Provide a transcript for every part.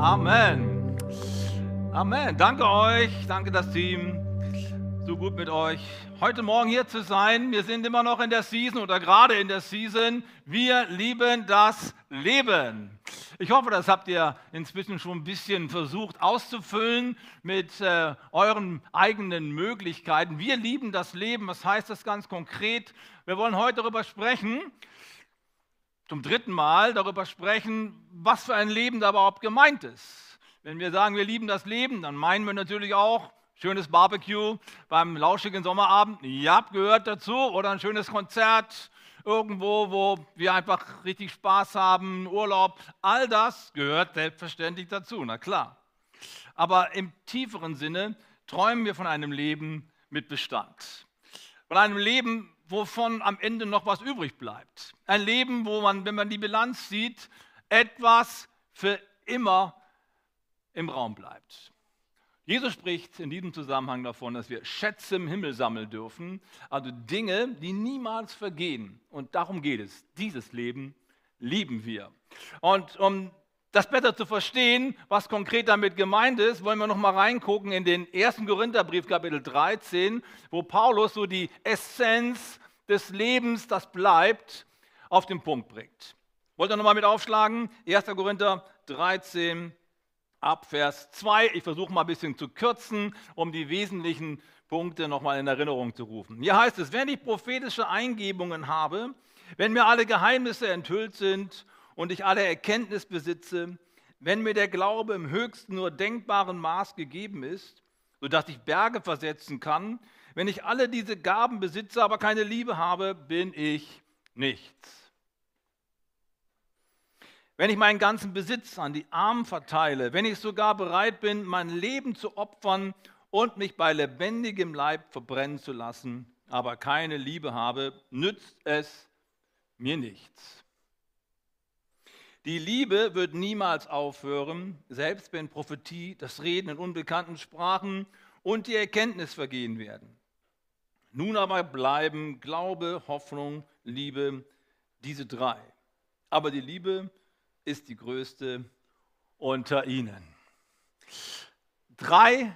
Amen. Amen. Danke euch, danke das Team. So gut mit euch. Heute Morgen hier zu sein. Wir sind immer noch in der Season oder gerade in der Season. Wir lieben das Leben. Ich hoffe, das habt ihr inzwischen schon ein bisschen versucht auszufüllen mit äh, euren eigenen Möglichkeiten. Wir lieben das Leben. Was heißt das ganz konkret? Wir wollen heute darüber sprechen, zum dritten Mal darüber sprechen, was für ein Leben da überhaupt gemeint ist. Wenn wir sagen, wir lieben das Leben, dann meinen wir natürlich auch schönes Barbecue beim lauschigen Sommerabend, ja, gehört dazu, oder ein schönes Konzert irgendwo, wo wir einfach richtig Spaß haben, Urlaub, all das gehört selbstverständlich dazu, na klar. Aber im tieferen Sinne träumen wir von einem Leben mit Bestand. Von einem Leben, wovon am Ende noch was übrig bleibt. Ein Leben, wo man, wenn man die Bilanz sieht, etwas für immer im Raum bleibt. Jesus spricht in diesem Zusammenhang davon, dass wir Schätze im Himmel sammeln dürfen, also Dinge, die niemals vergehen. Und darum geht es. Dieses Leben lieben wir. Und um das besser zu verstehen, was konkret damit gemeint ist, wollen wir noch mal reingucken in den ersten Korintherbrief, Kapitel 13, wo Paulus so die Essenz des Lebens, das bleibt, auf den Punkt bringt. Wollt ihr nochmal mit aufschlagen? 1. Korinther 13, ab Vers 2. Ich versuche mal ein bisschen zu kürzen, um die wesentlichen Punkte nochmal in Erinnerung zu rufen. Hier heißt es, wenn ich prophetische Eingebungen habe, wenn mir alle Geheimnisse enthüllt sind und ich alle Erkenntnis besitze, wenn mir der Glaube im höchsten nur denkbaren Maß gegeben ist, sodass ich Berge versetzen kann, wenn ich alle diese Gaben besitze, aber keine Liebe habe, bin ich nichts. Wenn ich meinen ganzen Besitz an die Armen verteile, wenn ich sogar bereit bin, mein Leben zu opfern und mich bei lebendigem Leib verbrennen zu lassen, aber keine Liebe habe, nützt es mir nichts. Die Liebe wird niemals aufhören, selbst wenn Prophetie, das Reden in unbekannten Sprachen und die Erkenntnis vergehen werden. Nun aber bleiben Glaube, Hoffnung, Liebe, diese drei. Aber die Liebe ist die größte unter ihnen. Drei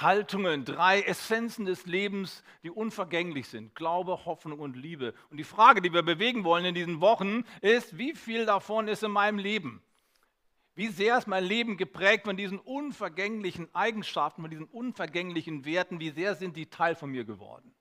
Haltungen, drei Essenzen des Lebens, die unvergänglich sind. Glaube, Hoffnung und Liebe. Und die Frage, die wir bewegen wollen in diesen Wochen, ist, wie viel davon ist in meinem Leben? Wie sehr ist mein Leben geprägt von diesen unvergänglichen Eigenschaften, von diesen unvergänglichen Werten? Wie sehr sind die Teil von mir geworden?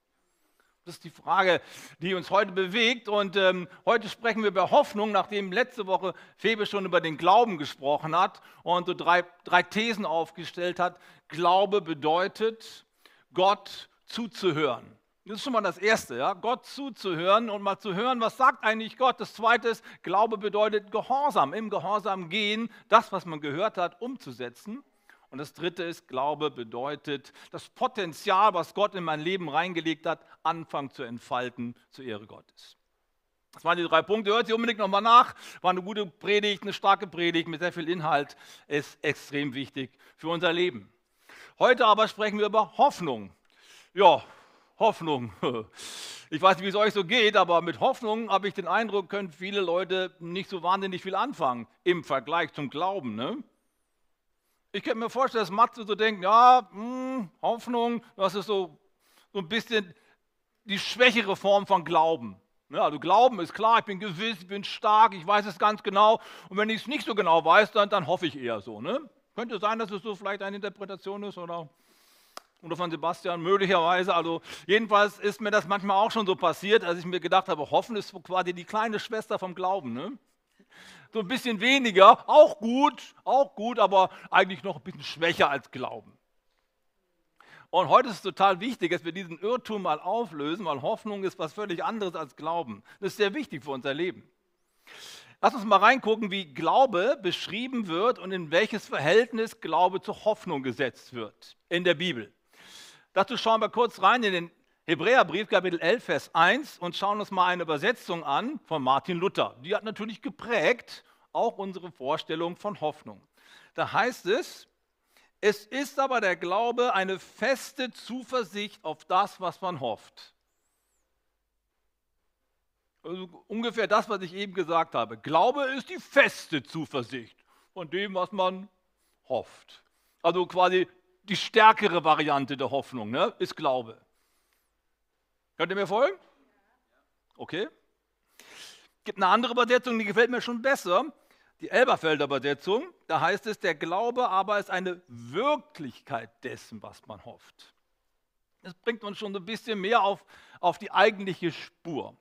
Das ist die Frage, die uns heute bewegt. Und ähm, heute sprechen wir über Hoffnung, nachdem letzte Woche Febe schon über den Glauben gesprochen hat und so drei, drei Thesen aufgestellt hat. Glaube bedeutet, Gott zuzuhören. Das ist schon mal das Erste, ja? Gott zuzuhören und mal zu hören, was sagt eigentlich Gott. Das Zweite ist, Glaube bedeutet Gehorsam, im Gehorsam gehen, das, was man gehört hat, umzusetzen. Und das dritte ist, Glaube bedeutet, das Potenzial, was Gott in mein Leben reingelegt hat, anfangen zu entfalten zur Ehre Gottes. Das waren die drei Punkte. Hört sie unbedingt nochmal nach. War eine gute Predigt, eine starke Predigt mit sehr viel Inhalt. Ist extrem wichtig für unser Leben. Heute aber sprechen wir über Hoffnung. Ja, Hoffnung. Ich weiß nicht, wie es euch so geht, aber mit Hoffnung habe ich den Eindruck, können viele Leute nicht so wahnsinnig viel anfangen im Vergleich zum Glauben. Ne? Ich könnte mir vorstellen, dass Matze so denkt, ja, mh, hm, Hoffnung, das ist so, so ein bisschen die schwächere Form von Glauben. Ja, also Glauben ist klar, ich bin gewiss, ich bin stark, ich weiß es ganz genau. Und wenn ich es nicht so genau weiß, dann, dann hoffe ich eher so. Ne? Könnte sein, dass es so vielleicht eine Interpretation ist oder, oder von Sebastian, möglicherweise. Also jedenfalls ist mir das manchmal auch schon so passiert, als ich mir gedacht habe, Hoffen ist quasi die kleine Schwester vom Glauben. Ne? so ein bisschen weniger, auch gut, auch gut, aber eigentlich noch ein bisschen schwächer als Glauben. Und heute ist es total wichtig, dass wir diesen Irrtum mal auflösen, weil Hoffnung ist was völlig anderes als Glauben. Das ist sehr wichtig für unser Leben. Lass uns mal reingucken, wie Glaube beschrieben wird und in welches Verhältnis Glaube zur Hoffnung gesetzt wird in der Bibel. Dazu schauen wir kurz rein in den Hebräerbrief Kapitel 11, Vers 1 und schauen uns mal eine Übersetzung an von Martin Luther. Die hat natürlich geprägt auch unsere Vorstellung von Hoffnung. Da heißt es, es ist aber der Glaube eine feste Zuversicht auf das, was man hofft. Also ungefähr das, was ich eben gesagt habe. Glaube ist die feste Zuversicht von dem, was man hofft. Also quasi die stärkere Variante der Hoffnung ne, ist Glaube. Könnt ihr mir folgen? Okay. Gibt eine andere Übersetzung, die gefällt mir schon besser. Die Elberfelder Übersetzung. Da heißt es, der Glaube aber ist eine Wirklichkeit dessen, was man hofft. Das bringt uns schon ein bisschen mehr auf, auf die eigentliche Spur.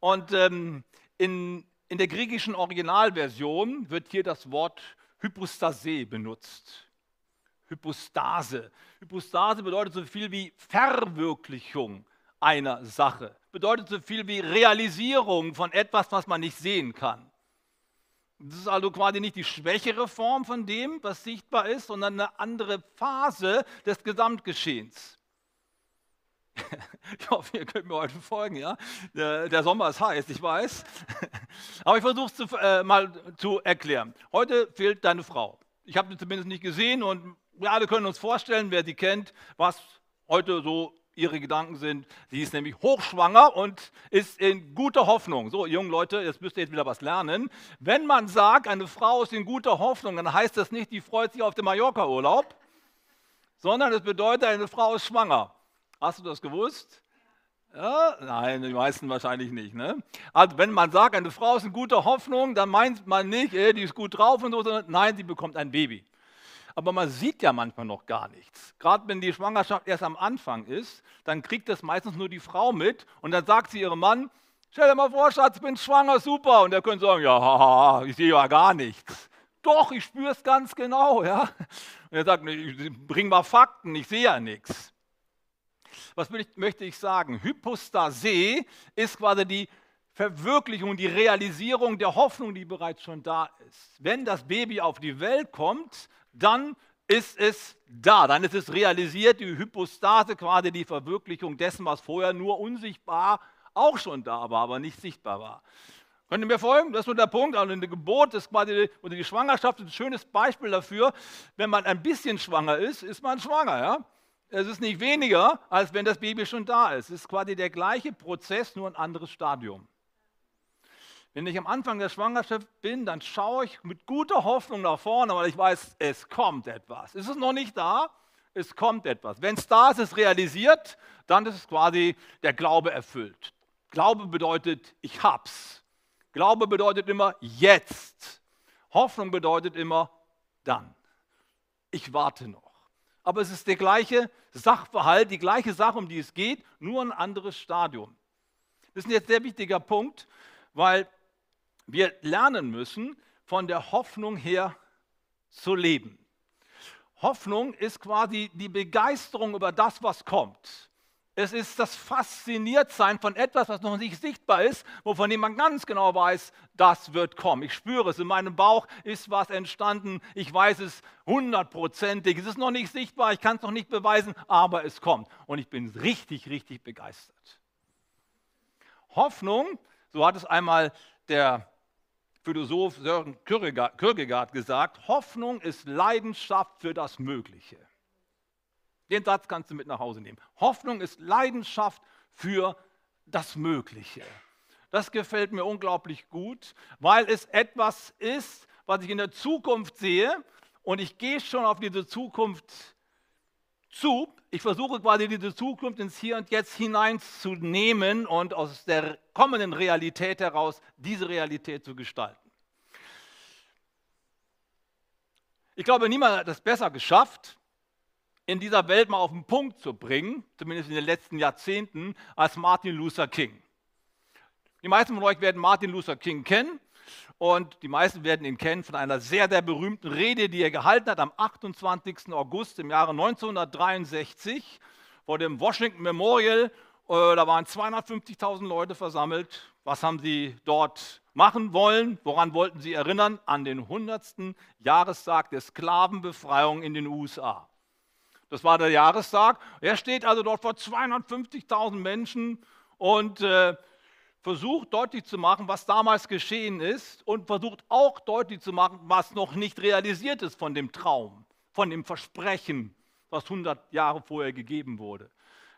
Und ähm, in, in der griechischen Originalversion wird hier das Wort Hypostase benutzt. Hypostase. Hypostase bedeutet so viel wie Verwirklichung einer Sache. Bedeutet so viel wie Realisierung von etwas, was man nicht sehen kann. Das ist also quasi nicht die schwächere Form von dem, was sichtbar ist, sondern eine andere Phase des Gesamtgeschehens. Ich hoffe, ihr könnt mir heute folgen, ja. Der, Sommer ist heiß, ich weiß. Aber ich versuche es äh, mal zu erklären. Heute fehlt deine Frau. Ich habe sie zumindest nicht gesehen und wir alle können uns vorstellen, wer sie kennt, was heute so ihre Gedanken sind. Sie ist nämlich hochschwanger und ist in guter Hoffnung. So, jungen Leute, jetzt müsst ihr jetzt wieder was lernen. Wenn man sagt, eine Frau ist in guter Hoffnung, dann heißt das nicht, die freut sich auf den Mallorca-Urlaub, sondern es bedeutet, eine Frau ist schwanger. Hast du das gewusst? Ja, nein, die meisten wahrscheinlich nicht. Ne? Also wenn man sagt, eine Frau ist in guter Hoffnung, dann meint man nicht, ey, die ist gut drauf und so, sondern nein, sie bekommt ein Baby aber man sieht ja manchmal noch gar nichts. Gerade wenn die Schwangerschaft erst am Anfang ist, dann kriegt das meistens nur die Frau mit und dann sagt sie ihrem Mann, stell dir mal vor, Schatz, ich bin schwanger, super. Und er könnte sagen, ja, ich sehe ja gar nichts. Doch, ich spüre es ganz genau. Ja? Und er sagt, bring mal Fakten, ich sehe ja nichts. Was möchte ich sagen? Hypostase ist quasi die Verwirklichung, die Realisierung der Hoffnung, die bereits schon da ist. Wenn das Baby auf die Welt kommt, dann ist es da, dann ist es realisiert, die Hypostase, quasi die Verwirklichung dessen, was vorher nur unsichtbar auch schon da war, aber nicht sichtbar war. Könnt ihr mir folgen? Das ist nur der Punkt. Also eine Geburt ist quasi, oder die Schwangerschaft ist ein schönes Beispiel dafür. Wenn man ein bisschen schwanger ist, ist man schwanger. Ja? Es ist nicht weniger, als wenn das Baby schon da ist. Es ist quasi der gleiche Prozess, nur ein anderes Stadium. Wenn ich am Anfang der Schwangerschaft bin, dann schaue ich mit guter Hoffnung nach vorne, weil ich weiß, es kommt etwas. Ist es noch nicht da? Es kommt etwas. Wenn es da ist, ist es realisiert, dann ist es quasi der Glaube erfüllt. Glaube bedeutet, ich hab's. Glaube bedeutet immer jetzt. Hoffnung bedeutet immer dann. Ich warte noch. Aber es ist der gleiche Sachverhalt, die gleiche Sache, um die es geht, nur ein anderes Stadium. Das ist jetzt ein sehr wichtiger Punkt, weil wir lernen müssen, von der Hoffnung her zu leben. Hoffnung ist quasi die Begeisterung über das, was kommt. Es ist das Fasziniertsein von etwas, was noch nicht sichtbar ist, wovon jemand ganz genau weiß, das wird kommen. Ich spüre es, in meinem Bauch ist was entstanden, ich weiß es hundertprozentig, es ist noch nicht sichtbar, ich kann es noch nicht beweisen, aber es kommt. Und ich bin richtig, richtig begeistert. Hoffnung, so hat es einmal der Philosoph Sören Kierkegaard gesagt, Hoffnung ist Leidenschaft für das Mögliche. Den Satz kannst du mit nach Hause nehmen. Hoffnung ist Leidenschaft für das Mögliche. Das gefällt mir unglaublich gut, weil es etwas ist, was ich in der Zukunft sehe und ich gehe schon auf diese Zukunft zu. Ich versuche quasi diese Zukunft ins Hier und Jetzt hineinzunehmen und aus der kommenden Realität heraus diese Realität zu gestalten. Ich glaube, niemand hat es besser geschafft, in dieser Welt mal auf den Punkt zu bringen, zumindest in den letzten Jahrzehnten, als Martin Luther King. Die meisten von euch werden Martin Luther King kennen und die meisten werden ihn kennen von einer sehr, sehr berühmten Rede, die er gehalten hat am 28. August im Jahre 1963 vor dem Washington Memorial. Äh, da waren 250.000 Leute versammelt. Was haben sie dort machen wollen? Woran wollten sie erinnern? An den 100. Jahrestag der Sklavenbefreiung in den USA. Das war der Jahrestag. Er steht also dort vor 250.000 Menschen und äh, versucht deutlich zu machen, was damals geschehen ist und versucht auch deutlich zu machen, was noch nicht realisiert ist von dem Traum, von dem Versprechen, was 100 Jahre vorher gegeben wurde.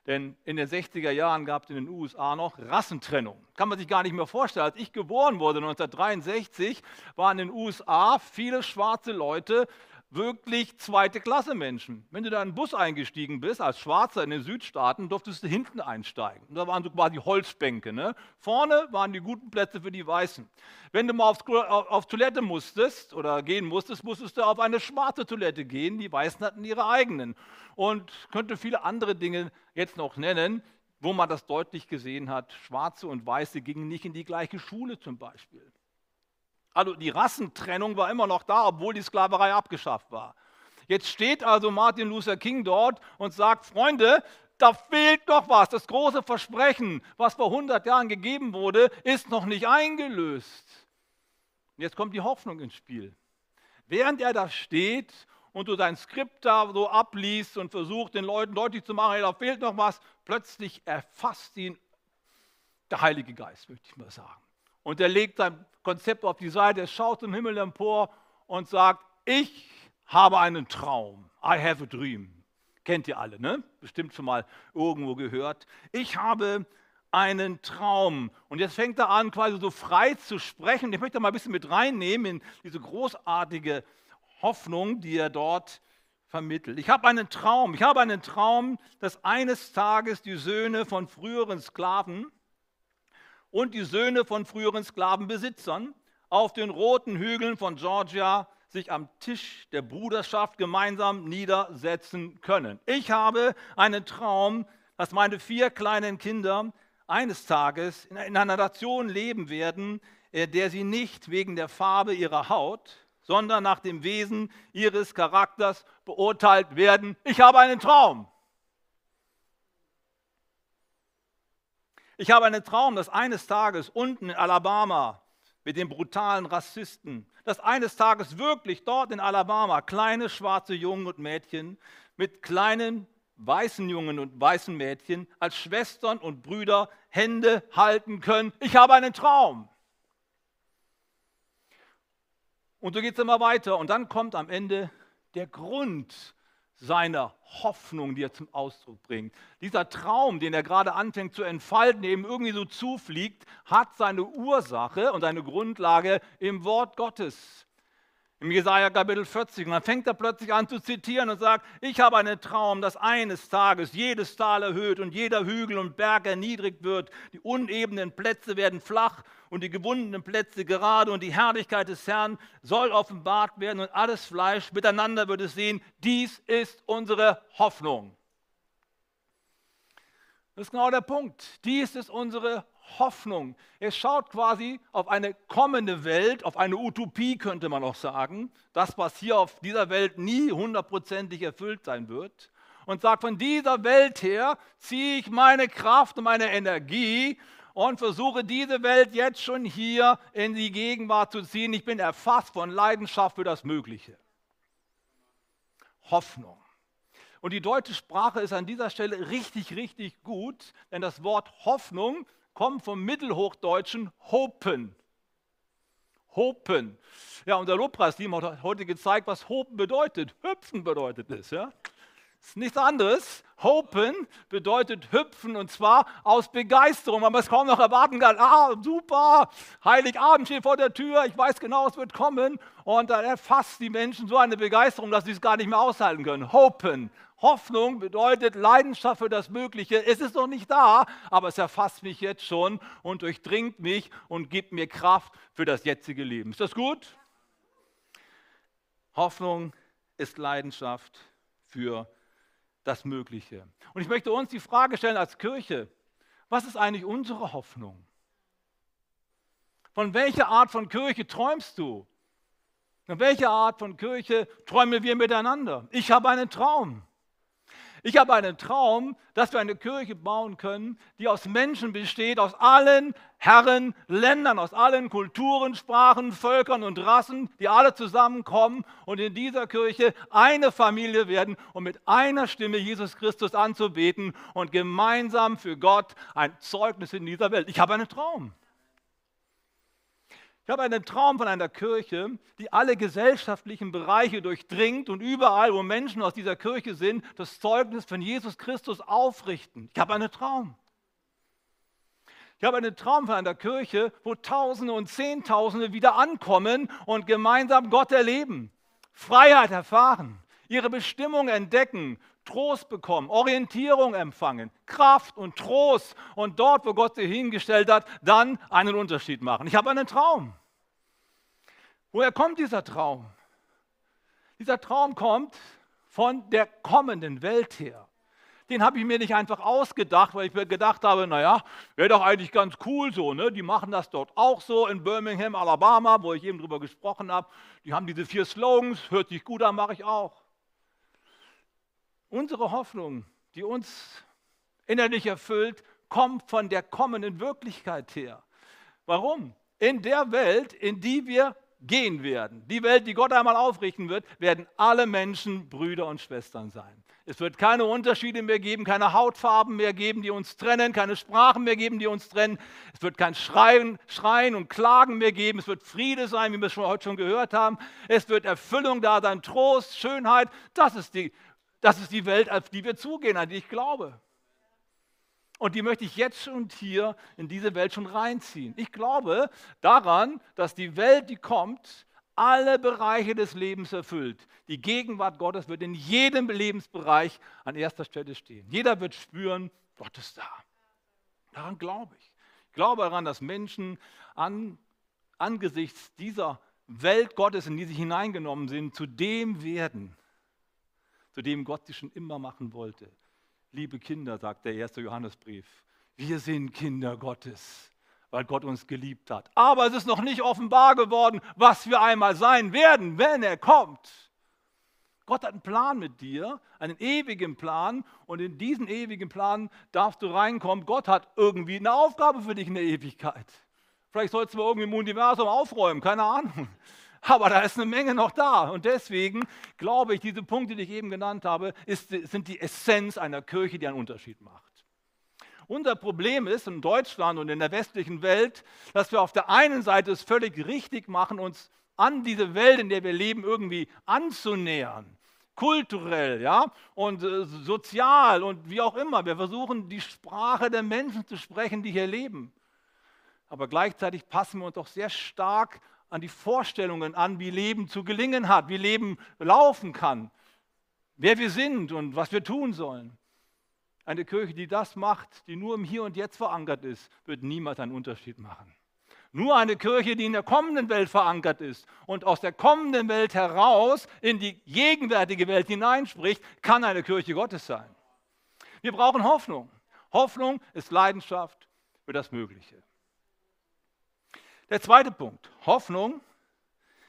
Denn in den 60er Jahren gab es in den USA noch Rassentrennung. Kann man sich gar nicht mehr vorstellen. Als ich geboren wurde 1963, waren in den USA viele schwarze Leute wirklich zweite Klasse Menschen. Wenn du da in einen Bus eingestiegen bist, als Schwarzer in den Südstaaten, durftest du hinten einsteigen. Und da waren so quasi Holzbänke. Ne? Vorne waren die guten Plätze für die Weißen. Wenn du mal auf, auf, auf Toilette musstest oder gehen musstest, musstest du auf eine schwarze Toilette gehen. Die Weißen hatten ihre eigenen. Und könnte viele andere Dinge jetzt noch nennen, wo man das deutlich gesehen hat. Schwarze und Weiße gingen nicht in die gleiche Schule zum Beispiel. Also die Rassentrennung war immer noch da, obwohl die Sklaverei abgeschafft war. Jetzt steht also Martin Luther King dort und sagt, Freunde, da fehlt noch was. Das große Versprechen, was vor 100 Jahren gegeben wurde, ist noch nicht eingelöst. Jetzt kommt die Hoffnung ins Spiel. Während er da steht und du dein Skript da so abliest und versucht, den Leuten deutlich zu machen, hey, da fehlt noch was, plötzlich erfasst ihn der Heilige Geist, möchte ich mal sagen. Und er legt sein Konzept auf die Seite, er schaut zum Himmel empor und sagt, ich habe einen Traum. I have a dream. Kennt ihr alle, ne? Bestimmt schon mal irgendwo gehört. Ich habe einen Traum. Und jetzt fängt er an, quasi so frei zu sprechen. Ich möchte mal ein bisschen mit reinnehmen in diese großartige Hoffnung, die er dort vermittelt. Ich habe einen Traum. Ich habe einen Traum, dass eines Tages die Söhne von früheren Sklaven und die Söhne von früheren Sklavenbesitzern auf den roten Hügeln von Georgia sich am Tisch der Bruderschaft gemeinsam niedersetzen können. Ich habe einen Traum, dass meine vier kleinen Kinder eines Tages in einer Nation leben werden, äh, der sie nicht wegen der Farbe ihrer Haut, sondern nach dem Wesen ihres Charakters beurteilt werden. Ich habe einen Traum. Ich habe einen Traum, dass eines Tages unten in Alabama mit den brutalen Rassisten, dass eines Tages wirklich dort in Alabama kleine schwarze Jungen und Mädchen mit kleinen weißen Jungen und weißen Mädchen als Schwestern und Brüder Hände halten können. Ich habe einen Traum. Und so geht es immer weiter. Und dann kommt am Ende der Grund seiner Hoffnung, die er zum Ausdruck bringt. Dieser Traum, den er gerade anfängt zu entfalten, eben irgendwie so zufliegt, hat seine Ursache und seine Grundlage im Wort Gottes. Im Jesaja Kapitel 40. Und dann fängt er plötzlich an zu zitieren und sagt: Ich habe einen Traum, dass eines Tages jedes Tal erhöht und jeder Hügel und Berg erniedrigt wird. Die unebenen Plätze werden flach und die gewundenen Plätze gerade und die Herrlichkeit des Herrn soll offenbart werden und alles Fleisch miteinander wird es sehen. Dies ist unsere Hoffnung. Das ist genau der Punkt. Dies ist unsere Hoffnung. Er schaut quasi auf eine kommende Welt, auf eine Utopie könnte man auch sagen, das, was hier auf dieser Welt nie hundertprozentig erfüllt sein wird, und sagt, von dieser Welt her ziehe ich meine Kraft und meine Energie und versuche diese Welt jetzt schon hier in die Gegenwart zu ziehen. Ich bin erfasst von Leidenschaft für das Mögliche. Hoffnung. Und die deutsche Sprache ist an dieser Stelle richtig, richtig gut, denn das Wort Hoffnung kommt vom Mittelhochdeutschen hopen. Hopen. Ja, unser Lobpreisteam hat heute gezeigt, was hopen bedeutet. Hüpfen bedeutet es. Ja? Ist nichts anderes. Hopen bedeutet hüpfen und zwar aus Begeisterung, weil man es kaum noch erwarten kann. Ah, super, Heiligabend steht vor der Tür, ich weiß genau, es wird kommen. Und dann erfasst die Menschen so eine Begeisterung, dass sie es gar nicht mehr aushalten können. Hopen. Hoffnung bedeutet Leidenschaft für das Mögliche. Es ist noch nicht da, aber es erfasst mich jetzt schon und durchdringt mich und gibt mir Kraft für das jetzige Leben. Ist das gut? Hoffnung ist Leidenschaft für das Mögliche. Und ich möchte uns die Frage stellen als Kirche, was ist eigentlich unsere Hoffnung? Von welcher Art von Kirche träumst du? Von welcher Art von Kirche träumen wir miteinander? Ich habe einen Traum. Ich habe einen Traum, dass wir eine Kirche bauen können, die aus Menschen besteht, aus allen Herren, Ländern, aus allen Kulturen, Sprachen, Völkern und Rassen, die alle zusammenkommen und in dieser Kirche eine Familie werden, um mit einer Stimme Jesus Christus anzubeten und gemeinsam für Gott ein Zeugnis in dieser Welt. Ich habe einen Traum. Ich habe einen Traum von einer Kirche, die alle gesellschaftlichen Bereiche durchdringt und überall, wo Menschen aus dieser Kirche sind, das Zeugnis von Jesus Christus aufrichten. Ich habe einen Traum. Ich habe einen Traum von einer Kirche, wo Tausende und Zehntausende wieder ankommen und gemeinsam Gott erleben. Freiheit erfahren, ihre Bestimmung entdecken, Trost bekommen, Orientierung empfangen, Kraft und Trost und dort, wo Gott sie hingestellt hat, dann einen Unterschied machen. Ich habe einen Traum. Woher kommt dieser Traum? Dieser Traum kommt von der kommenden Welt her. Den habe ich mir nicht einfach ausgedacht, weil ich mir gedacht habe, naja, wäre doch eigentlich ganz cool so. Ne? Die machen das dort auch so in Birmingham, Alabama, wo ich eben drüber gesprochen habe. Die haben diese vier Slogans, hört sich gut an, mache ich auch. Unsere Hoffnung, die uns innerlich erfüllt, kommt von der kommenden Wirklichkeit her. Warum? In der Welt, in die wir gehen werden, die Welt, die Gott einmal aufrichten wird, werden alle Menschen Brüder und Schwestern sein. Es wird keine Unterschiede mehr geben, keine Hautfarben mehr geben, die uns trennen, keine Sprachen mehr geben, die uns trennen. Es wird kein Schreien, Schreien und Klagen mehr geben. Es wird Friede sein, wie wir es heute schon gehört haben. Es wird Erfüllung da sein, Trost, Schönheit. Das ist die, das ist die Welt, auf die wir zugehen, an die ich glaube. Und die möchte ich jetzt und hier in diese Welt schon reinziehen. Ich glaube daran, dass die Welt, die kommt, alle Bereiche des Lebens erfüllt. Die Gegenwart Gottes wird in jedem Lebensbereich an erster Stelle stehen. Jeder wird spüren, Gott ist da. Daran glaube ich. Ich glaube daran, dass Menschen an, angesichts dieser Welt Gottes, in die sie hineingenommen sind, zu dem werden, zu dem Gott sie schon immer machen wollte. Liebe Kinder, sagt der erste Johannesbrief, wir sind Kinder Gottes, weil Gott uns geliebt hat. Aber es ist noch nicht offenbar geworden, was wir einmal sein werden, wenn er kommt. Gott hat einen Plan mit dir, einen ewigen Plan, und in diesen ewigen Plan darfst du reinkommen. Gott hat irgendwie eine Aufgabe für dich in der Ewigkeit. Vielleicht sollst du irgendwie im Universum aufräumen, keine Ahnung. Aber da ist eine Menge noch da. Und deswegen glaube ich, diese Punkte, die ich eben genannt habe, ist, sind die Essenz einer Kirche, die einen Unterschied macht. Unser Problem ist in Deutschland und in der westlichen Welt, dass wir auf der einen Seite es völlig richtig machen, uns an diese Welt, in der wir leben, irgendwie anzunähern. Kulturell, ja, und äh, sozial und wie auch immer. Wir versuchen, die Sprache der Menschen zu sprechen, die hier leben. Aber gleichzeitig passen wir uns doch sehr stark an die Vorstellungen an, wie Leben zu gelingen hat, wie Leben laufen kann, wer wir sind und was wir tun sollen. Eine Kirche, die das macht, die nur im Hier und Jetzt verankert ist, wird niemals einen Unterschied machen. Nur eine Kirche, die in der kommenden Welt verankert ist und aus der kommenden Welt heraus in die gegenwärtige Welt hineinspricht, kann eine Kirche Gottes sein. Wir brauchen Hoffnung. Hoffnung ist Leidenschaft für das Mögliche. Der zweite Punkt, Hoffnung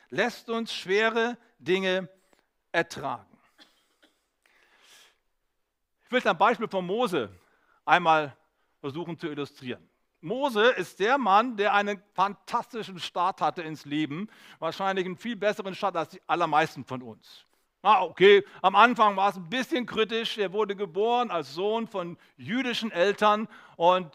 lässt uns schwere Dinge ertragen. Ich will ein Beispiel von Mose einmal versuchen zu illustrieren. Mose ist der Mann, der einen fantastischen Start hatte ins Leben, wahrscheinlich einen viel besseren Start als die allermeisten von uns. Ah, okay, am Anfang war es ein bisschen kritisch. Er wurde geboren als Sohn von jüdischen Eltern und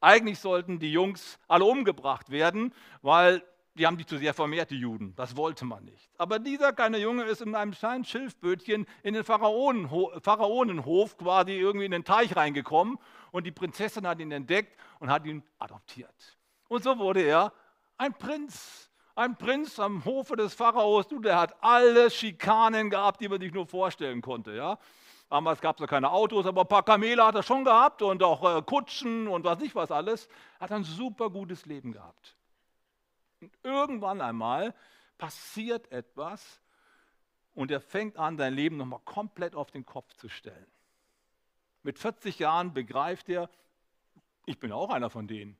eigentlich sollten die Jungs alle umgebracht werden, weil die haben die zu sehr vermehrt, die Juden. Das wollte man nicht. Aber dieser kleine Junge ist in einem kleinen Schilfbötchen in den Pharaonenhof, Pharaonenhof quasi irgendwie in den Teich reingekommen und die Prinzessin hat ihn entdeckt und hat ihn adoptiert. Und so wurde er ein Prinz. Ein Prinz am Hofe des Pharaos. Du, der hat alle Schikanen gehabt, die man sich nur vorstellen konnte. Ja? Damals gab es ja keine Autos, aber ein paar Kamele hat er schon gehabt und auch äh, Kutschen und was nicht was alles. Hat ein super gutes Leben gehabt. Und irgendwann einmal passiert etwas und er fängt an, sein Leben nochmal komplett auf den Kopf zu stellen. Mit 40 Jahren begreift er, ich bin auch einer von denen.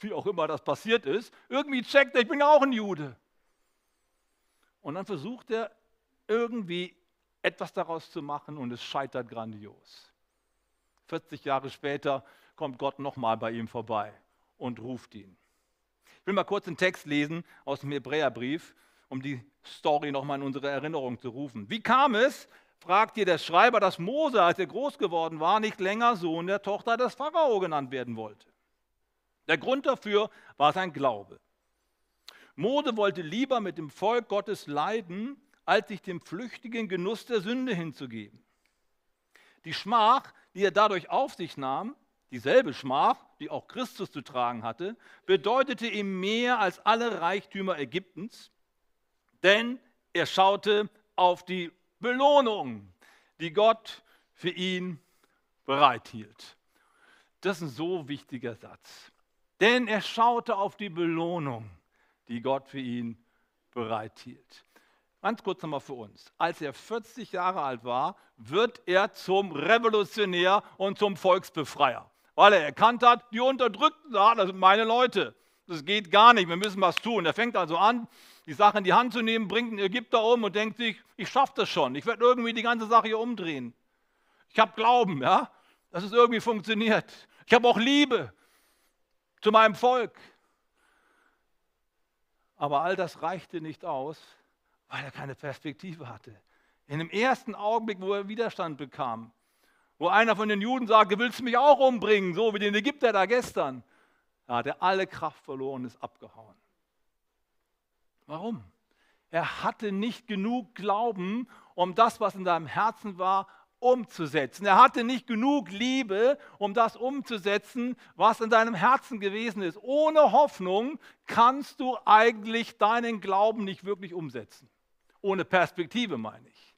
Wie auch immer das passiert ist, irgendwie checkt er, ich bin auch ein Jude. Und dann versucht er irgendwie etwas daraus zu machen und es scheitert grandios. 40 Jahre später kommt Gott nochmal bei ihm vorbei und ruft ihn. Ich will mal kurz einen Text lesen aus dem Hebräerbrief, um die Story nochmal in unsere Erinnerung zu rufen. Wie kam es, fragt ihr der Schreiber, dass Mose, als er groß geworden war, nicht länger Sohn der Tochter des Pharao genannt werden wollte? Der Grund dafür war sein Glaube. Mose wollte lieber mit dem Volk Gottes leiden, als sich dem flüchtigen Genuss der Sünde hinzugeben. Die Schmach, die er dadurch auf sich nahm, dieselbe Schmach, die auch Christus zu tragen hatte, bedeutete ihm mehr als alle Reichtümer Ägyptens, denn er schaute auf die Belohnung, die Gott für ihn bereithielt. Das ist ein so wichtiger Satz. Denn er schaute auf die Belohnung, die Gott für ihn bereithielt. Ganz kurz nochmal für uns. Als er 40 Jahre alt war, wird er zum Revolutionär und zum Volksbefreier, weil er erkannt hat, die Unterdrückten, das sind meine Leute. Das geht gar nicht, wir müssen was tun. Er fängt also an, die Sache in die Hand zu nehmen, bringt einen Ägypter um und denkt sich, ich schaffe das schon, ich werde irgendwie die ganze Sache hier umdrehen. Ich habe Glauben, ja, dass es irgendwie funktioniert. Ich habe auch Liebe zu meinem Volk. Aber all das reichte nicht aus, weil er keine Perspektive hatte. In dem ersten Augenblick, wo er Widerstand bekam, wo einer von den Juden sagte, willst du mich auch umbringen, so wie den Ägypter da gestern, da hat er alle Kraft verloren und ist abgehauen. Warum? Er hatte nicht genug Glauben, um das, was in seinem Herzen war, umzusetzen. Er hatte nicht genug Liebe, um das umzusetzen, was in deinem Herzen gewesen ist. Ohne Hoffnung kannst du eigentlich deinen Glauben nicht wirklich umsetzen. Ohne Perspektive meine ich.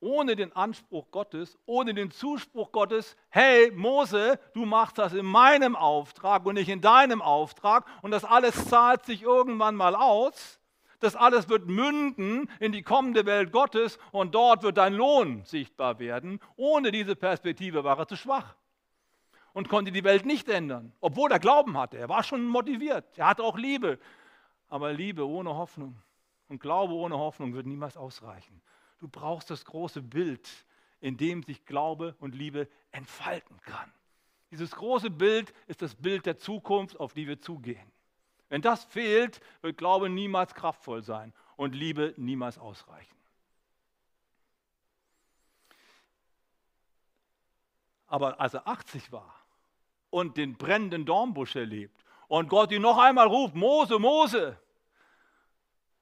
Ohne den Anspruch Gottes, ohne den Zuspruch Gottes, hey Mose, du machst das in meinem Auftrag und nicht in deinem Auftrag und das alles zahlt sich irgendwann mal aus, das alles wird münden in die kommende Welt Gottes und dort wird dein Lohn sichtbar werden. Ohne diese Perspektive war er zu schwach und konnte die Welt nicht ändern, obwohl er Glauben hatte. Er war schon motiviert, er hatte auch Liebe. Aber Liebe ohne Hoffnung und Glaube ohne Hoffnung wird niemals ausreichen. Du brauchst das große Bild, in dem sich Glaube und Liebe entfalten kann. Dieses große Bild ist das Bild der Zukunft, auf die wir zugehen. Wenn das fehlt, wird Glaube niemals kraftvoll sein und Liebe niemals ausreichen. Aber als er 80 war und den brennenden Dornbusch erlebt und Gott ihn noch einmal ruft, Mose, Mose,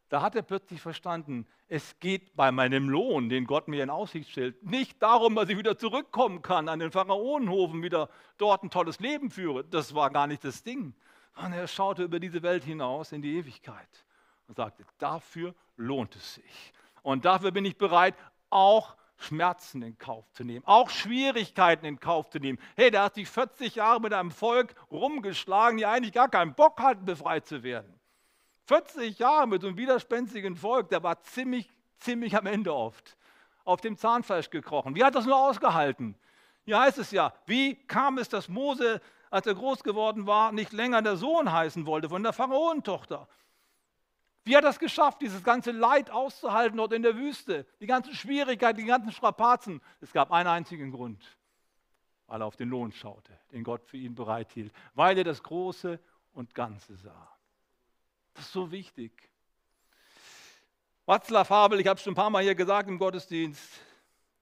da hat er plötzlich verstanden, es geht bei meinem Lohn, den Gott mir in Aussicht stellt, nicht darum, dass ich wieder zurückkommen kann an den Pharaonenhofen, wieder dort ein tolles Leben führe. Das war gar nicht das Ding, und er schaute über diese Welt hinaus in die Ewigkeit und sagte, dafür lohnt es sich. Und dafür bin ich bereit, auch Schmerzen in Kauf zu nehmen, auch Schwierigkeiten in Kauf zu nehmen. Hey, der hat sich 40 Jahre mit einem Volk rumgeschlagen, die eigentlich gar keinen Bock hatten, befreit zu werden. 40 Jahre mit so einem widerspenstigen Volk, der war ziemlich, ziemlich am Ende oft auf dem Zahnfleisch gekrochen. Wie hat das nur ausgehalten? Hier heißt es ja, wie kam es, dass Mose als er groß geworden war, nicht länger der Sohn heißen wollte von der Pharaonentochter. Wie hat es geschafft, dieses ganze Leid auszuhalten dort in der Wüste? Die ganzen Schwierigkeiten, die ganzen Strapazen. Es gab einen einzigen Grund, weil er auf den Lohn schaute, den Gott für ihn bereithielt, weil er das Große und Ganze sah. Das ist so wichtig. Václav Havel, ich habe es schon ein paar Mal hier gesagt im Gottesdienst,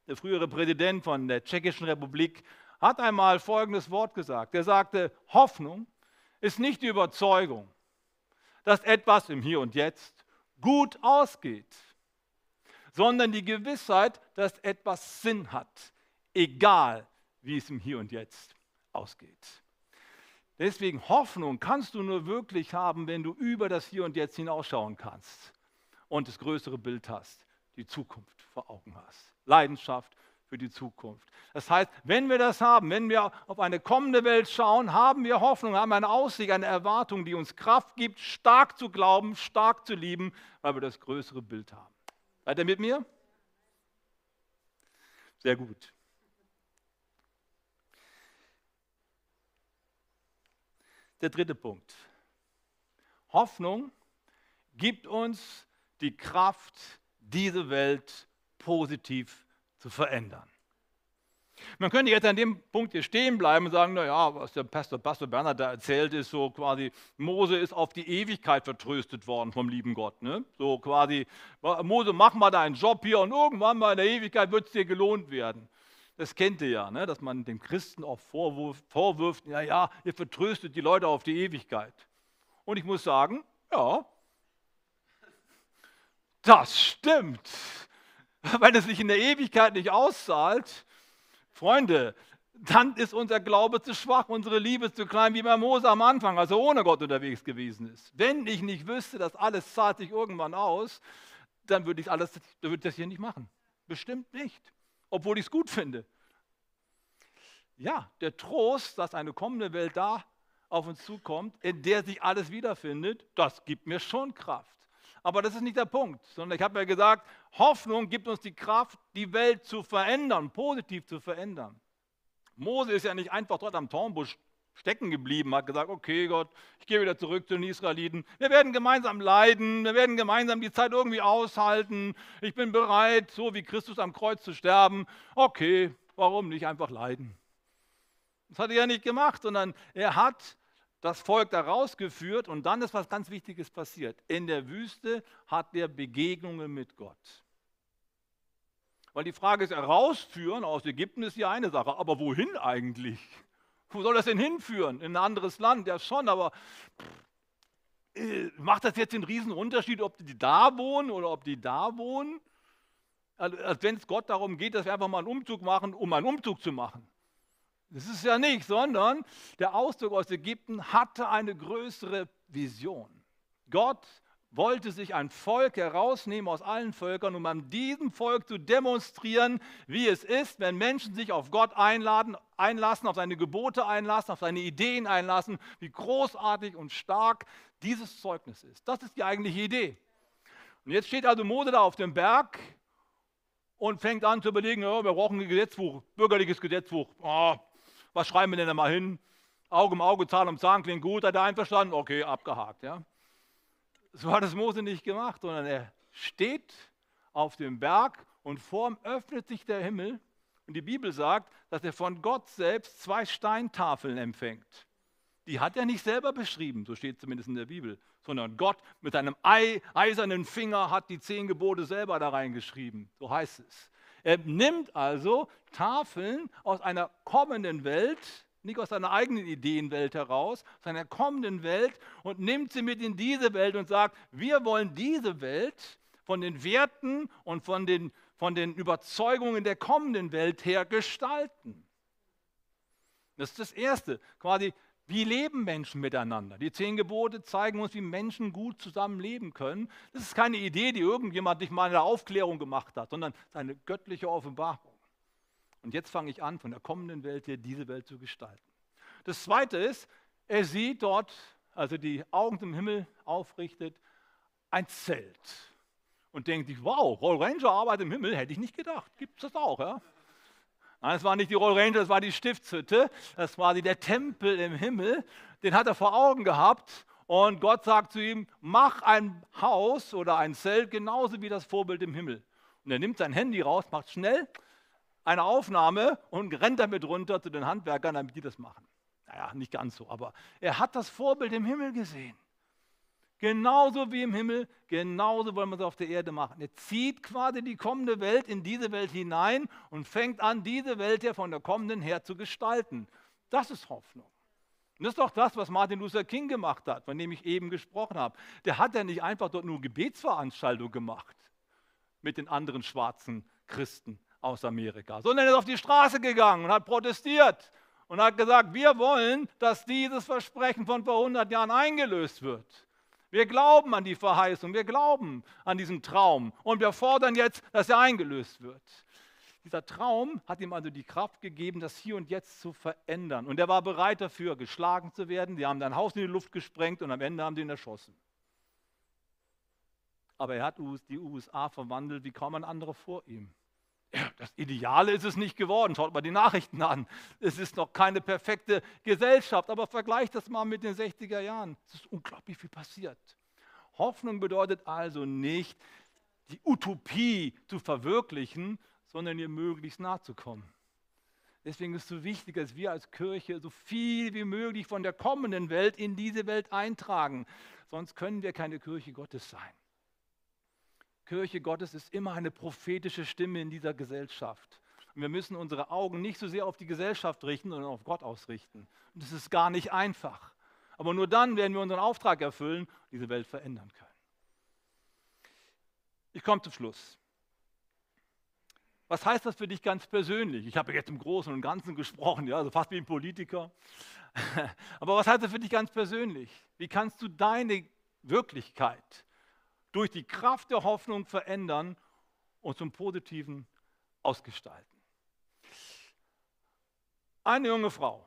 der frühere Präsident von der Tschechischen Republik, hat einmal folgendes Wort gesagt. Er sagte, Hoffnung ist nicht die Überzeugung, dass etwas im Hier und Jetzt gut ausgeht, sondern die Gewissheit, dass etwas Sinn hat, egal wie es im Hier und Jetzt ausgeht. Deswegen Hoffnung kannst du nur wirklich haben, wenn du über das Hier und Jetzt hinausschauen kannst und das größere Bild hast, die Zukunft vor Augen hast. Leidenschaft für die Zukunft. Das heißt, wenn wir das haben, wenn wir auf eine kommende Welt schauen, haben wir Hoffnung, haben eine Aussicht, eine Erwartung, die uns Kraft gibt, stark zu glauben, stark zu lieben, weil wir das größere Bild haben. Seid ihr mit mir? Sehr gut. Der dritte Punkt. Hoffnung gibt uns die Kraft, diese Welt positiv zu verändern. Man könnte jetzt an dem Punkt hier stehen bleiben und sagen, naja, was der Pastor, Pastor Bernhard da erzählt, ist so quasi, Mose ist auf die Ewigkeit vertröstet worden vom lieben Gott. Ne? So quasi, Mose, mach mal deinen Job hier und irgendwann mal in der Ewigkeit wird es dir gelohnt werden. Das kennt ihr ja, ne? dass man dem Christen auch vorwurf, vorwirft, ja, ja, ihr vertröstet die Leute auf die Ewigkeit. Und ich muss sagen, ja, das stimmt. weil es sich in der Ewigkeit nicht auszahlt, Freunde, dann ist unser Glaube zu schwach, unsere Liebe zu klein, wie bei Mose am Anfang, als er ohne Gott unterwegs gewesen ist. Wenn ich nicht wüsste, dass alles zahlt sich irgendwann aus, dann würde ich alles, dann würde ich das hier nicht machen. Bestimmt nicht. Obwohl ich es gut finde. Ja, der Trost, dass eine kommende Welt da auf uns zukommt, in der sich alles wiederfindet, das gibt mir schon Kraft. Aber das ist nicht der Punkt, sondern ich habe ja gesagt, Hoffnung gibt uns die Kraft, die Welt zu verändern, positiv zu verändern. Mose ist ja nicht einfach dort am Tornbusch stecken geblieben, hat gesagt, okay Gott, ich gehe wieder zurück zu den Israeliten. Wir werden gemeinsam leiden, wir werden gemeinsam die Zeit irgendwie aushalten. Ich bin bereit, so wie Christus am Kreuz zu sterben. Okay, warum nicht einfach leiden? Das hat er ja nicht gemacht, sondern er hat das Volk da rausgeführt und dann ist was ganz Wichtiges passiert. In der Wüste hat er Begegnungen mit Gott. Weil die Frage ist, rausführen aus Ägypten ist ja eine Sache, aber wohin eigentlich? Wo soll das denn hinführen? In ein anderes Land? Ja schon, aber äh, macht das jetzt den riesen Unterschied, ob die da wohnen oder ob die da wohnen? Also, als wenn es Gott darum geht, dass wir einfach mal einen Umzug machen, um einen Umzug zu machen. Das ist ja nicht, sondern der Ausdruck aus Ägypten hatte eine größere Vision. Gott wollte sich ein Volk herausnehmen aus allen Völkern, um an diesem Volk zu demonstrieren, wie es ist, wenn Menschen sich auf Gott einladen, einlassen, auf seine Gebote einlassen, auf seine Ideen einlassen, wie großartig und stark dieses Zeugnis ist. Das ist die eigentliche Idee. Und jetzt steht also Mose da auf dem Berg und fängt an zu überlegen, ja, wir brauchen ein Gesetzbuch, bürgerliches Gesetzbuch. Oh, was schreiben wir denn da mal hin? Auge um Auge, Zahn um Zahn klingt gut, hat er einverstanden? Okay, abgehakt. Ja? So hat es Mose nicht gemacht, sondern er steht auf dem Berg und vorm öffnet sich der Himmel. Und die Bibel sagt, dass er von Gott selbst zwei Steintafeln empfängt. Die hat er nicht selber beschrieben, so steht zumindest in der Bibel, sondern Gott mit seinem eisernen Finger hat die zehn Gebote selber da reingeschrieben. So heißt es. Er nimmt also Tafeln aus einer kommenden Welt, nicht aus seiner eigenen Ideenwelt heraus, aus einer kommenden Welt und nimmt sie mit in diese Welt und sagt, wir wollen diese Welt von den Werten und von den, von den Überzeugungen der kommenden Welt her gestalten. Das ist das Erste, quasi wie leben Menschen miteinander? Die zehn Gebote zeigen uns, wie Menschen gut zusammen leben können. Das ist keine Idee, die irgendjemand nicht mal in der Aufklärung gemacht hat, sondern seine göttliche Offenbarung. Und jetzt fange ich an, von der kommenden Welt hier diese Welt zu gestalten. Das Zweite ist, er sieht dort, also die Augen zum Himmel aufrichtet, ein Zelt. Und denkt sich, wow, Roll Ranger arbeitet im Himmel, hätte ich nicht gedacht. Gibt es das auch, ja? Nein, es war nicht die Roll Ranger, das war die Stiftshütte. Das war der Tempel im Himmel. Den hat er vor Augen gehabt. Und Gott sagt zu ihm, mach ein Haus oder ein Zelt genauso wie das Vorbild im Himmel. Und er nimmt sein Handy raus, macht schnell eine Aufnahme und rennt damit runter zu den Handwerkern, damit die das machen. Naja, nicht ganz so, aber er hat das Vorbild im Himmel gesehen. Genauso wie im Himmel, genauso wollen wir es auf der Erde machen. Er zieht quasi die kommende Welt in diese Welt hinein und fängt an, diese Welt ja von der kommenden her zu gestalten. Das ist Hoffnung. Und das ist doch das, was Martin Luther King gemacht hat, von dem ich eben gesprochen habe. Der hat ja nicht einfach dort nur Gebetsveranstaltungen gemacht mit den anderen schwarzen Christen aus Amerika, sondern er ist auf die Straße gegangen und hat protestiert und hat gesagt, wir wollen, dass dieses Versprechen von vor 100 Jahren eingelöst wird. Wir glauben an die Verheißung, wir glauben an diesen Traum und wir fordern jetzt, dass er eingelöst wird. Dieser Traum hat ihm also die Kraft gegeben, das hier und jetzt zu verändern. Und er war bereit dafür, geschlagen zu werden. Sie haben sein Haus in die Luft gesprengt und am Ende haben sie ihn erschossen. Aber er hat die USA verwandelt wie kaum ein anderer vor ihm. Das Ideale ist es nicht geworden. Schaut mal die Nachrichten an. Es ist noch keine perfekte Gesellschaft, aber vergleicht das mal mit den 60er Jahren. Es ist unglaublich viel passiert. Hoffnung bedeutet also nicht, die Utopie zu verwirklichen, sondern ihr möglichst nahe zu kommen. Deswegen ist es so wichtig, dass wir als Kirche so viel wie möglich von der kommenden Welt in diese Welt eintragen. Sonst können wir keine Kirche Gottes sein. Kirche Gottes ist immer eine prophetische Stimme in dieser Gesellschaft. Und wir müssen unsere Augen nicht so sehr auf die Gesellschaft richten, sondern auf Gott ausrichten. Und das ist gar nicht einfach. Aber nur dann werden wir unseren Auftrag erfüllen und diese Welt verändern können. Ich komme zum Schluss. Was heißt das für dich ganz persönlich? Ich habe jetzt im Großen und Ganzen gesprochen, ja, also fast wie ein Politiker. Aber was heißt das für dich ganz persönlich? Wie kannst du deine Wirklichkeit durch die Kraft der Hoffnung verändern und zum Positiven ausgestalten. Eine junge Frau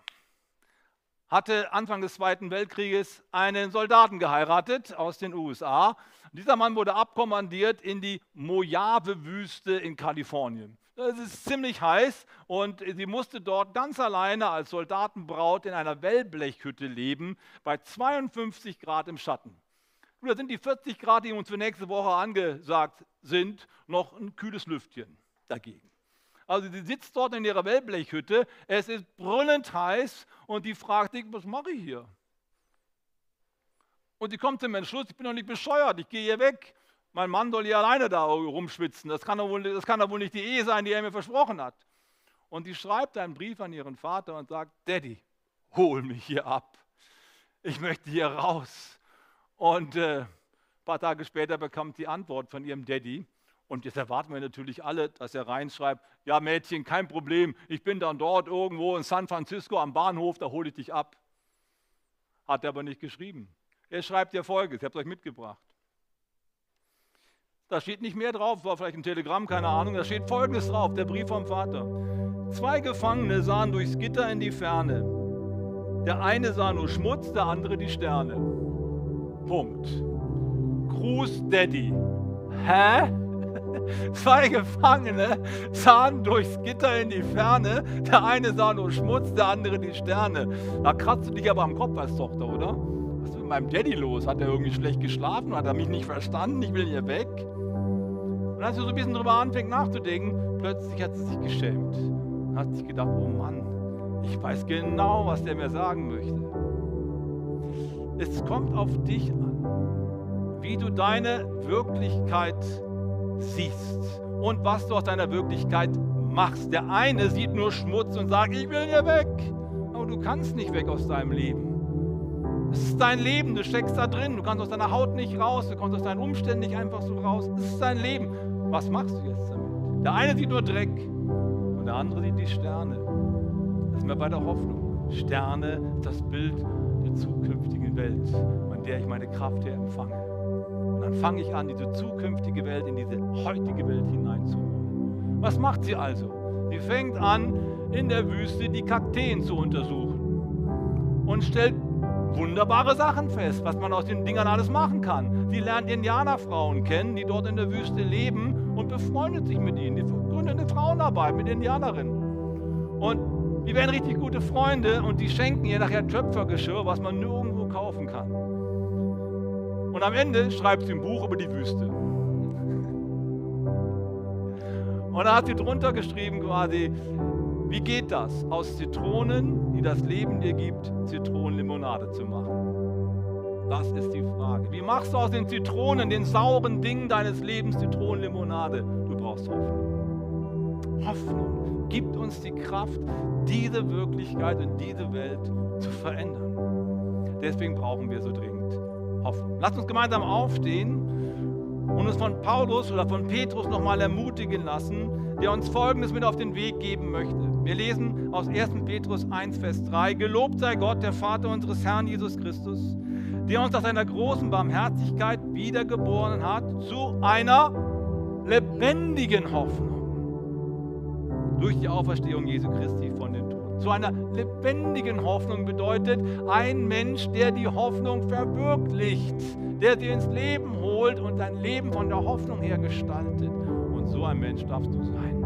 hatte Anfang des Zweiten Weltkrieges einen Soldaten geheiratet aus den USA. Dieser Mann wurde abkommandiert in die Mojave-Wüste in Kalifornien. Es ist ziemlich heiß und sie musste dort ganz alleine als Soldatenbraut in einer Wellblechhütte leben, bei 52 Grad im Schatten. Da sind die 40 Grad, die uns für nächste Woche angesagt sind, noch ein kühles Lüftchen dagegen. Also sie sitzt dort in ihrer Wellblechhütte, es ist brüllend heiß und die fragt sich, was mache ich hier? Und sie kommt zum Entschluss, ich bin doch nicht bescheuert, ich gehe hier weg. Mein Mann soll hier alleine da rumschwitzen. Das kann, doch wohl, das kann doch wohl nicht die Ehe sein, die er mir versprochen hat. Und sie schreibt einen Brief an ihren Vater und sagt, Daddy, hol mich hier ab. Ich möchte hier raus. Und äh, ein paar Tage später bekommt die Antwort von ihrem Daddy, und jetzt erwarten wir natürlich alle, dass er reinschreibt, ja Mädchen, kein Problem, ich bin dann dort irgendwo in San Francisco am Bahnhof, da hole ich dich ab. Hat er aber nicht geschrieben. Er schreibt ja folgendes, ich habe es euch mitgebracht. Da steht nicht mehr drauf, war vielleicht ein Telegramm, keine Ahnung, da steht folgendes drauf, der Brief vom Vater. Zwei Gefangene sahen durchs Gitter in die Ferne. Der eine sah nur Schmutz, der andere die Sterne. Punkt. Gruß Daddy. Hä? Zwei Gefangene sahen durchs Gitter in die Ferne. Der eine sah nur Schmutz, der andere die Sterne. Da kratzt du dich aber am Kopf als Tochter, oder? Was ist mit meinem Daddy los? Hat er irgendwie schlecht geschlafen? Hat er mich nicht verstanden? Ich will hier weg. Und als sie so ein bisschen drüber anfängt nachzudenken, plötzlich hat sie sich geschämt. Und hat sich gedacht, oh Mann, ich weiß genau, was der mir sagen möchte. Es kommt auf dich an, wie du deine Wirklichkeit siehst und was du aus deiner Wirklichkeit machst. Der eine sieht nur Schmutz und sagt, ich will hier weg. Aber du kannst nicht weg aus deinem Leben. Es ist dein Leben, du steckst da drin, du kannst aus deiner Haut nicht raus, du kommst aus deinen Umständen nicht einfach so raus. Es ist dein Leben. Was machst du jetzt damit? Der eine sieht nur Dreck und der andere sieht die Sterne. Das ist mir bei der Hoffnung. Sterne ist das Bild der zukünftigen Welt, von der ich meine Kraft her empfange dann fange ich an, diese zukünftige Welt in diese heutige Welt hineinzuholen. Was macht sie also? Sie fängt an, in der Wüste die Kakteen zu untersuchen und stellt wunderbare Sachen fest, was man aus den Dingern alles machen kann. Sie lernt Indianerfrauen kennen, die dort in der Wüste leben und befreundet sich mit ihnen. Die gründet eine Frauenarbeit mit Indianerinnen. Und die werden richtig gute Freunde und die schenken ihr nachher Töpfergeschirr, was man nirgendwo kaufen kann. Und am Ende schreibt sie ein Buch über die Wüste. Und da hat sie drunter geschrieben quasi, wie geht das, aus Zitronen, die das Leben dir gibt, Zitronenlimonade zu machen? Das ist die Frage. Wie machst du aus den Zitronen, den sauren Dingen deines Lebens Zitronenlimonade? Du brauchst Hoffnung. Hoffnung gibt uns die Kraft, diese Wirklichkeit und diese Welt zu verändern. Deswegen brauchen wir so dringend Hoffnung. Lasst uns gemeinsam aufstehen und uns von Paulus oder von Petrus nochmal ermutigen lassen, der uns Folgendes mit auf den Weg geben möchte. Wir lesen aus 1. Petrus 1, Vers 3, Gelobt sei Gott, der Vater unseres Herrn Jesus Christus, der uns aus seiner großen Barmherzigkeit wiedergeboren hat zu einer lebendigen Hoffnung durch die Auferstehung Jesu Christi von den Toten zu einer lebendigen Hoffnung bedeutet ein Mensch, der die Hoffnung verwirklicht, der sie ins Leben holt und ein Leben von der Hoffnung her gestaltet. Und so ein Mensch darfst du sein.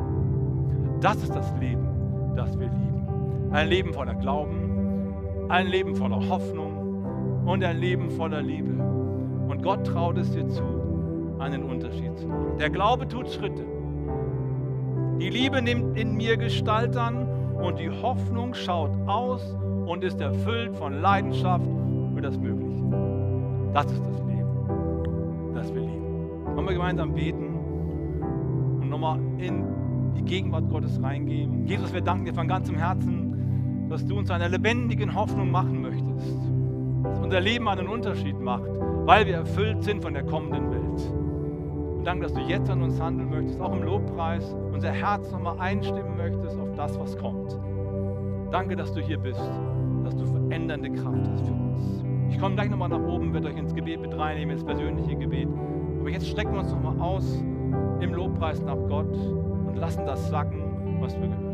Das ist das Leben, das wir lieben. Ein Leben voller Glauben, ein Leben voller Hoffnung und ein Leben voller Liebe. Und Gott traut es dir zu, einen Unterschied zu machen. Der Glaube tut Schritte. Die Liebe nimmt in mir Gestalt an und die Hoffnung schaut aus und ist erfüllt von Leidenschaft für das Mögliche. Das ist das Leben, das wir lieben. Wollen wir gemeinsam beten und nochmal in die Gegenwart Gottes reingehen. Jesus, wir danken dir von ganzem Herzen, dass du uns einer lebendigen Hoffnung machen möchtest. Dass unser Leben einen Unterschied macht, weil wir erfüllt sind von der kommenden Welt. Und danke, dass du jetzt an uns handeln möchtest, auch im Lobpreis, unser Herz nochmal einstimmen möchtest auf das, was kommt. Danke, dass du hier bist, dass du verändernde Kraft hast für uns. Ich komme gleich nochmal nach oben, werde euch ins Gebet mit reinnehmen, ins persönliche Gebet. Aber jetzt strecken wir uns nochmal aus im Lobpreis nach Gott und lassen das sacken, was wir gehört haben.